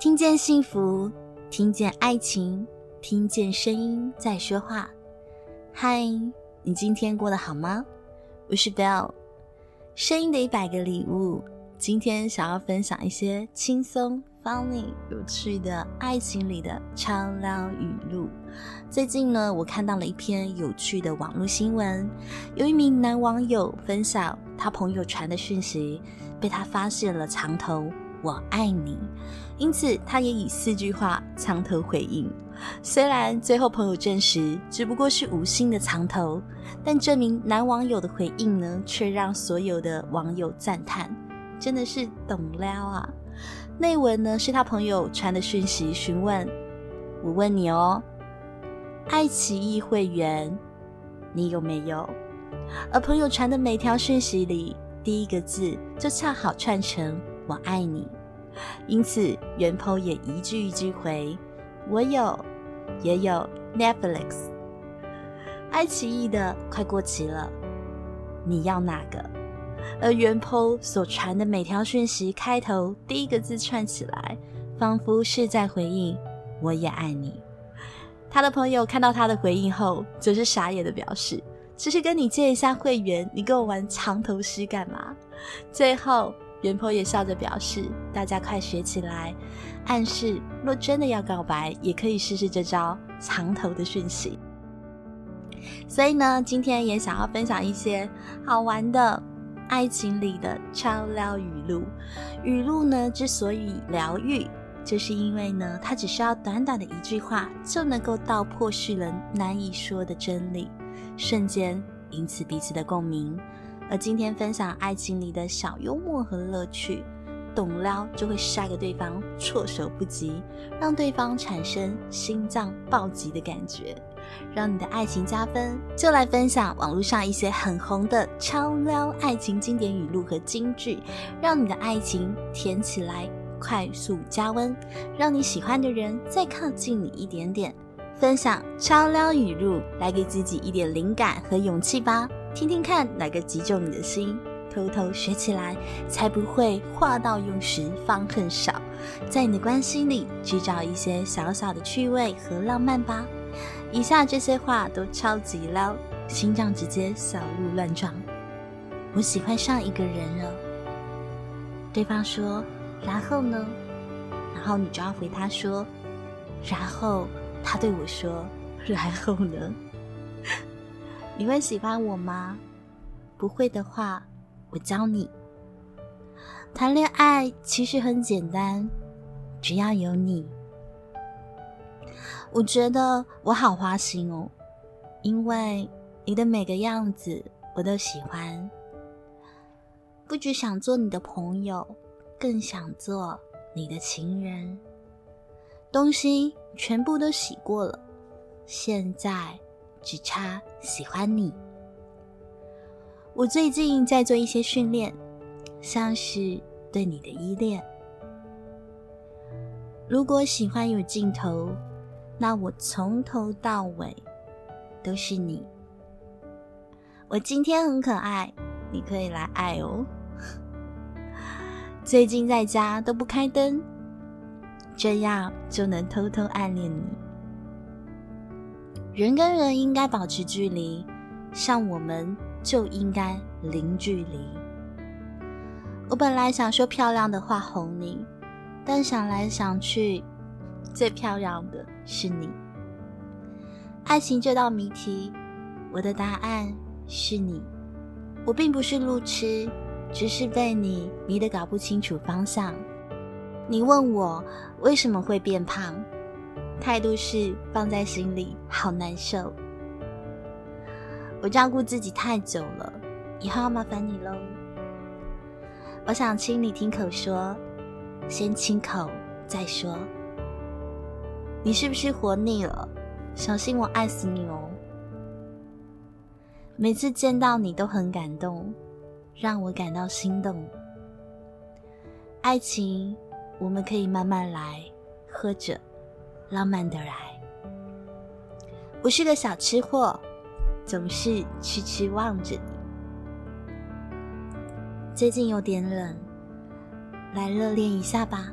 听见幸福，听见爱情，听见声音在说话。嗨，你今天过得好吗？我是 Bell 声音的一百个礼物。今天想要分享一些轻松、funny、有趣的爱情里的超撩语录。最近呢，我看到了一篇有趣的网络新闻，有一名男网友分享他朋友传的讯息，被他发现了藏头。我爱你，因此他也以四句话藏头回应。虽然最后朋友证实只不过是无心的藏头，但这名男网友的回应呢，却让所有的网友赞叹，真的是懂撩啊！内文呢是他朋友传的讯息，询问：我问你哦，爱奇艺会员你有没有？而朋友传的每条讯息里，第一个字就恰好串成。我爱你，因此原 po 也一句一句回，我有，也有 Netflix，爱奇艺的快过期了，你要哪个？而原 po 所传的每条讯息开头第一个字串起来，仿佛是在回应我也爱你。他的朋友看到他的回应后，则是傻眼的表示，只是跟你借一下会员，你跟我玩藏头诗干嘛？最后。元婆也笑着表示：“大家快学起来，暗示若真的要告白，也可以试试这招藏头的讯息。”所以呢，今天也想要分享一些好玩的爱情里的超撩语录。语录呢，之所以疗愈，就是因为呢，它只需要短短的一句话，就能够道破世人难以说的真理，瞬间引起彼此的共鸣。而今天分享爱情里的小幽默和乐趣，懂撩就会杀个对方措手不及，让对方产生心脏暴击的感觉，让你的爱情加分。就来分享网络上一些很红的超撩爱情经典语录和金句，让你的爱情甜起来，快速加温，让你喜欢的人再靠近你一点点。分享超撩语录，来给自己一点灵感和勇气吧。听听看哪个击中你的心，偷偷学起来，才不会话到用时方恨少。在你的关系里制造一些小小的趣味和浪漫吧。以下这些话都超级撩，心脏直接小鹿乱撞。我喜欢上一个人了，对方说，然后呢？然后你就要回他说，然后他对我说，然后呢？你会喜欢我吗？不会的话，我教你。谈恋爱其实很简单，只要有你。我觉得我好花心哦，因为你的每个样子我都喜欢。不只想做你的朋友，更想做你的情人。东西全部都洗过了，现在。只差喜欢你。我最近在做一些训练，像是对你的依恋。如果喜欢有尽头，那我从头到尾都是你。我今天很可爱，你可以来爱哦。最近在家都不开灯，这样就能偷偷暗恋你。人跟人应该保持距离，像我们就应该零距离。我本来想说漂亮的话哄你，但想来想去，最漂亮的是你。爱情这道谜题，我的答案是你。我并不是路痴，只是被你迷得搞不清楚方向。你问我为什么会变胖？态度是放在心里，好难受。我照顾自己太久了，以后要麻烦你喽。我想亲你听口说，先亲口再说。你是不是活腻了？小心我爱死你哦！每次见到你都很感动，让我感到心动。爱情，我们可以慢慢来，喝着。浪漫的来，我是个小吃货，总是痴痴望着你。最近有点冷，来热恋一下吧。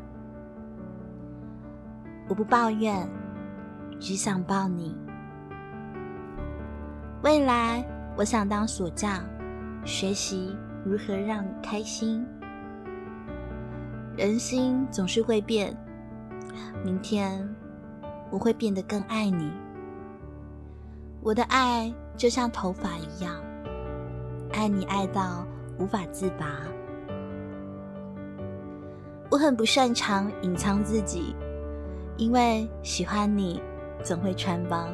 我不抱怨，只想抱你。未来，我想当锁匠，学习如何让你开心。人心总是会变，明天我会变得更爱你。我的爱就像头发一样，爱你爱到无法自拔。我很不擅长隐藏自己，因为喜欢你总会穿帮。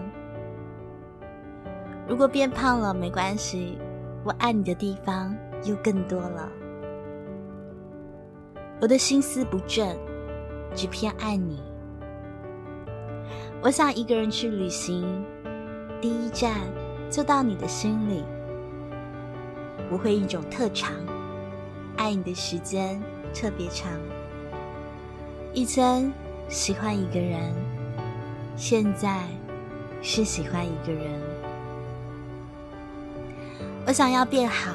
如果变胖了没关系，我爱你的地方又更多了。我的心思不正，只偏爱你。我想一个人去旅行，第一站就到你的心里。我会一种特长，爱你的时间特别长。以前喜欢一个人，现在是喜欢一个人。我想要变好，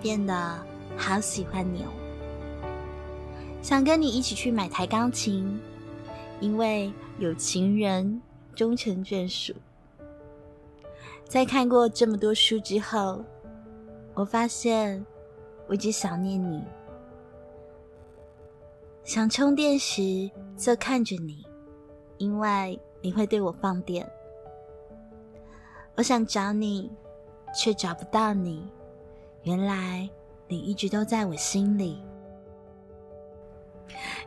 变得好喜欢你哦。想跟你一起去买台钢琴，因为有情人终成眷属。在看过这么多书之后，我发现我一直想念你。想充电时就看着你，因为你会对我放电。我想找你，却找不到你。原来你一直都在我心里。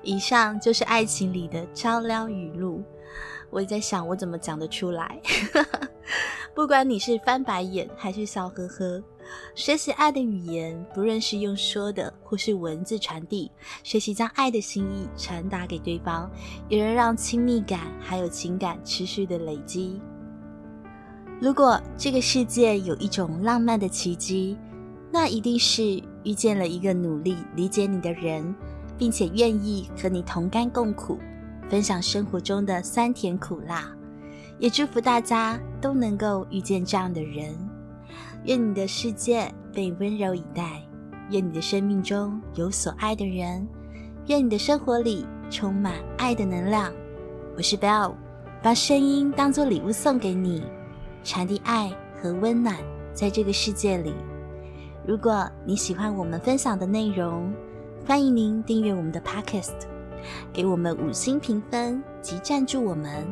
以上就是爱情里的超撩语录。我也在想，我怎么讲得出来？不管你是翻白眼还是笑呵呵，学习爱的语言，不论是用说的或是文字传递，学习将爱的心意传达给对方，也能让亲密感还有情感持续的累积。如果这个世界有一种浪漫的奇迹，那一定是遇见了一个努力理解你的人。并且愿意和你同甘共苦，分享生活中的酸甜苦辣，也祝福大家都能够遇见这样的人。愿你的世界被温柔以待，愿你的生命中有所爱的人，愿你的生活里充满爱的能量。我是 Bell，把声音当做礼物送给你，传递爱和温暖在这个世界里。如果你喜欢我们分享的内容，欢迎您订阅我们的 Podcast，给我们五星评分及赞助我们，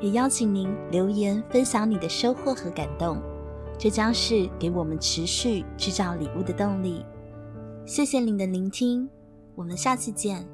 也邀请您留言分享你的收获和感动，这将是给我们持续制造礼物的动力。谢谢您的聆听，我们下次见。